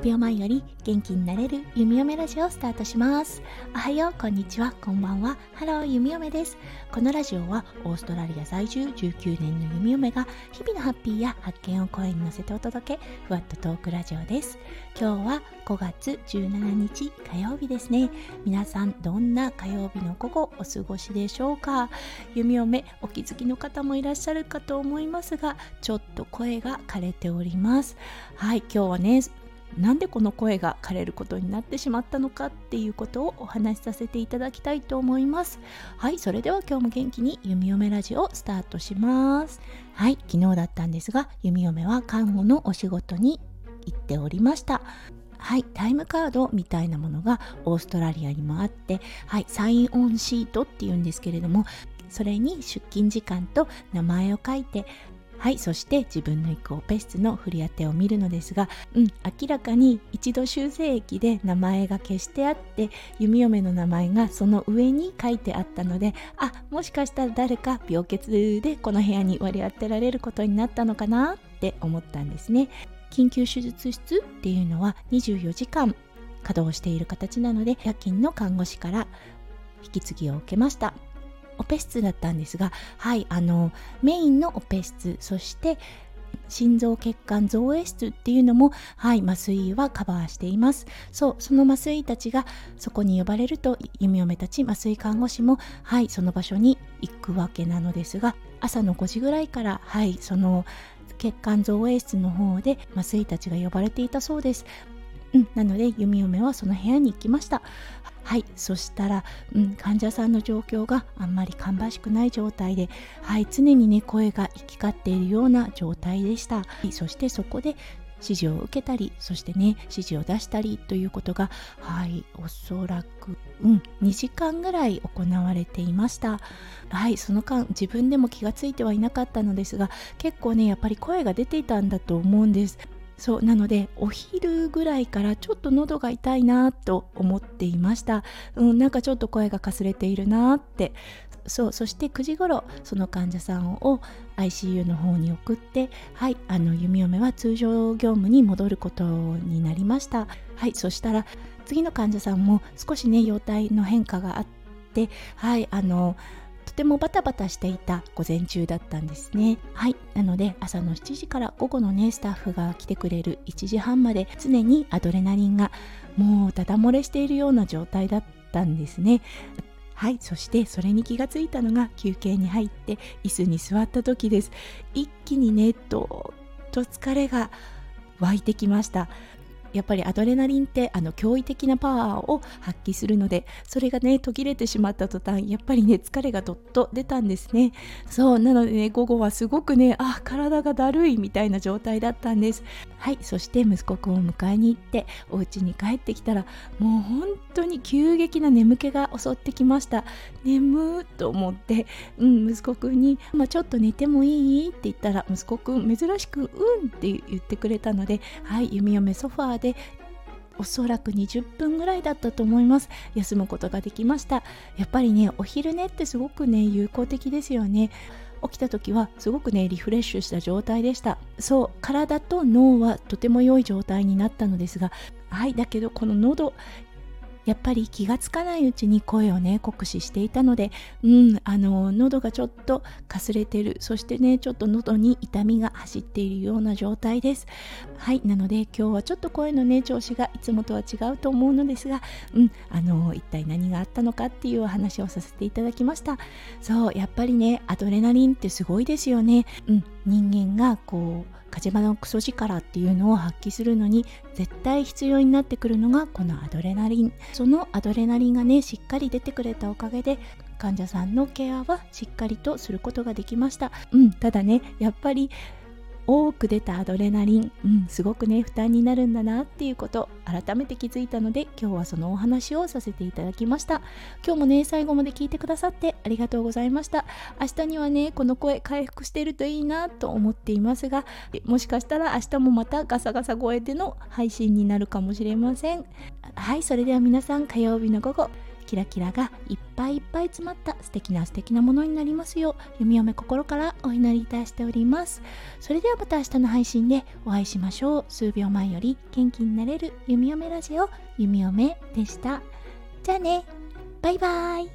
10秒前より元気になれる弓嫁ラジオをスタートします。おはようこんにちは。こんばんは。ハロー弓嫁です。このラジオはオーストラリア在住19年の弓嫁が日々のハッピーや発見を声に乗せてお届けふわっとトークラジオです。今日は5月17日火曜日ですね。皆さんどんな火曜日の午後お過ごしでしょうか？弓嫁お気づきの方もいらっしゃるかと思いますがちょっと声が枯れております。はい今日はねなんでこの声が枯れることになってしまったのかっていうことをお話しさせていただきたいと思います。はいそれでは今日も元気に弓嫁ラジオスタートします。はい昨日だったんですが弓嫁は看護のお仕事に行っておりました。はいタイムカードみたいなものがオーストラリアにもあってはいサインオンシートっていうんですけれどもそれに出勤時間と名前を書いてはいそして自分の行くオペ室の振り当てを見るのですがうん明らかに一度修正液で名前が消してあって弓嫁の名前がその上に書いてあったのであもしかしたら誰か病欠でこの部屋に割り当てられることになったのかなって思ったんですね。緊急手術室っていうのは24時間稼働している形なので夜勤の看護師から引き継ぎを受けました。オペ室だったんですがはいあのメインのオペ室そして心臓血管造影室っていうのも、はい、麻酔はカバーしています。そう、その麻酔たちがそこに呼ばれると、弓嫁たち麻酔看護師も、はい、その場所に行くわけなのですが、朝の5時ぐらいから、はい、その血管造影室の方で麻酔たちが呼ばれていたそうです。うん、なので弓嫁はその部屋に行きました。はいそしたら、うん、患者さんの状況があんまり芳しくない状態で、はい、常にね声が行き交っているような状態でした、そしてそこで指示を受けたりそしてね指示を出したりということがはいおそらく、うん、2時間ぐらい行われていました。はいその間自分でも気がついてはいなかったのですが結構ねやっぱり声が出ていたんだと思うんです。そうなのでお昼ぐらいからちょっと喉が痛いなと思っていました、うん、なんかちょっと声がかすれているなって。そうそして9時頃その患者さんを ICU の方に送ってはいあの弓嫁は通常業務に戻ることになりました。はいそしたら次の患者さんも少しね容体の変化があってはいあのとてもバタバタしていた午前中だったんですね。はい。なので朝の7時から午後のねスタッフが来てくれる1時半まで常にアドレナリンがもうダダ漏れしているような状態だったんですね。はい。そしてそれに気がついたのが休憩に入って椅子に座った時です。一気にねどっと疲れが湧いてきました。やっぱりアドレナリンってあの驚異的なパワーを発揮するのでそれがね途切れてしまった途端やっぱりね疲れがどっと出たんですね。そうなのでね午後はすごくねあ体がだるいみたいな状態だったんです。はいそして息子くんを迎えに行ってお家に帰ってきたらもう本当に急激な眠気が襲ってきました。眠と思ってうん息子くんに、まあ、ちょっと寝てもいい？って言ったら息子くん珍しくうんって言ってくれたのではい弓嫁ソファーでおそらく20分ぐらいだったと思います。休むことができました。やっぱりねお昼寝ってすごくね有効的ですよね。起きた時はすごくねリフレッシュした状態でした。そう体と脳はとても良い状態になったのですがはいだけどこの喉やっぱり気がつかないうちに声をね酷使していたのでうんあの喉がちょっとかすれてる。そしてねちょっと喉に痛みが走っているような状態です。はいなので今日はちょっと声のね調子がいつもとは違うと思うのですがうんあの一体何があったのかっていうお話をさせていただきました。そうやっぱりねアドレナリンってすごいですよね。うん。人間がこう火事場のクソ力っていうのを発揮するのに絶対必要になってくるのがこのアドレナリン。そのアドレナリンがねしっかり出てくれたおかげで患者さんのケアはしっかりとすることができました。うんただねやっぱり多く出たアドレナリン、うん、すごくね負担になるんだなっていうこと。改めて気づいたので今日はそのお話をさせていただきました。今日もね最後まで聞いてくださってありがとうございました。明日にはねこの声回復しているといいなと思っていますがもしかしたら明日もまたガサガサ声での配信になるかもしれません。はいそれでは皆さん火曜日の午後キラキラがいっぱいいっぱい詰まった素敵な素敵なものになりますよう弓嫁心からお祈りいたしております。それではまた明日の配信でお会いしましょう。数秒前より元気になれる弓嫁ラジオ弓嫁でした。じゃあね。バイバーイ。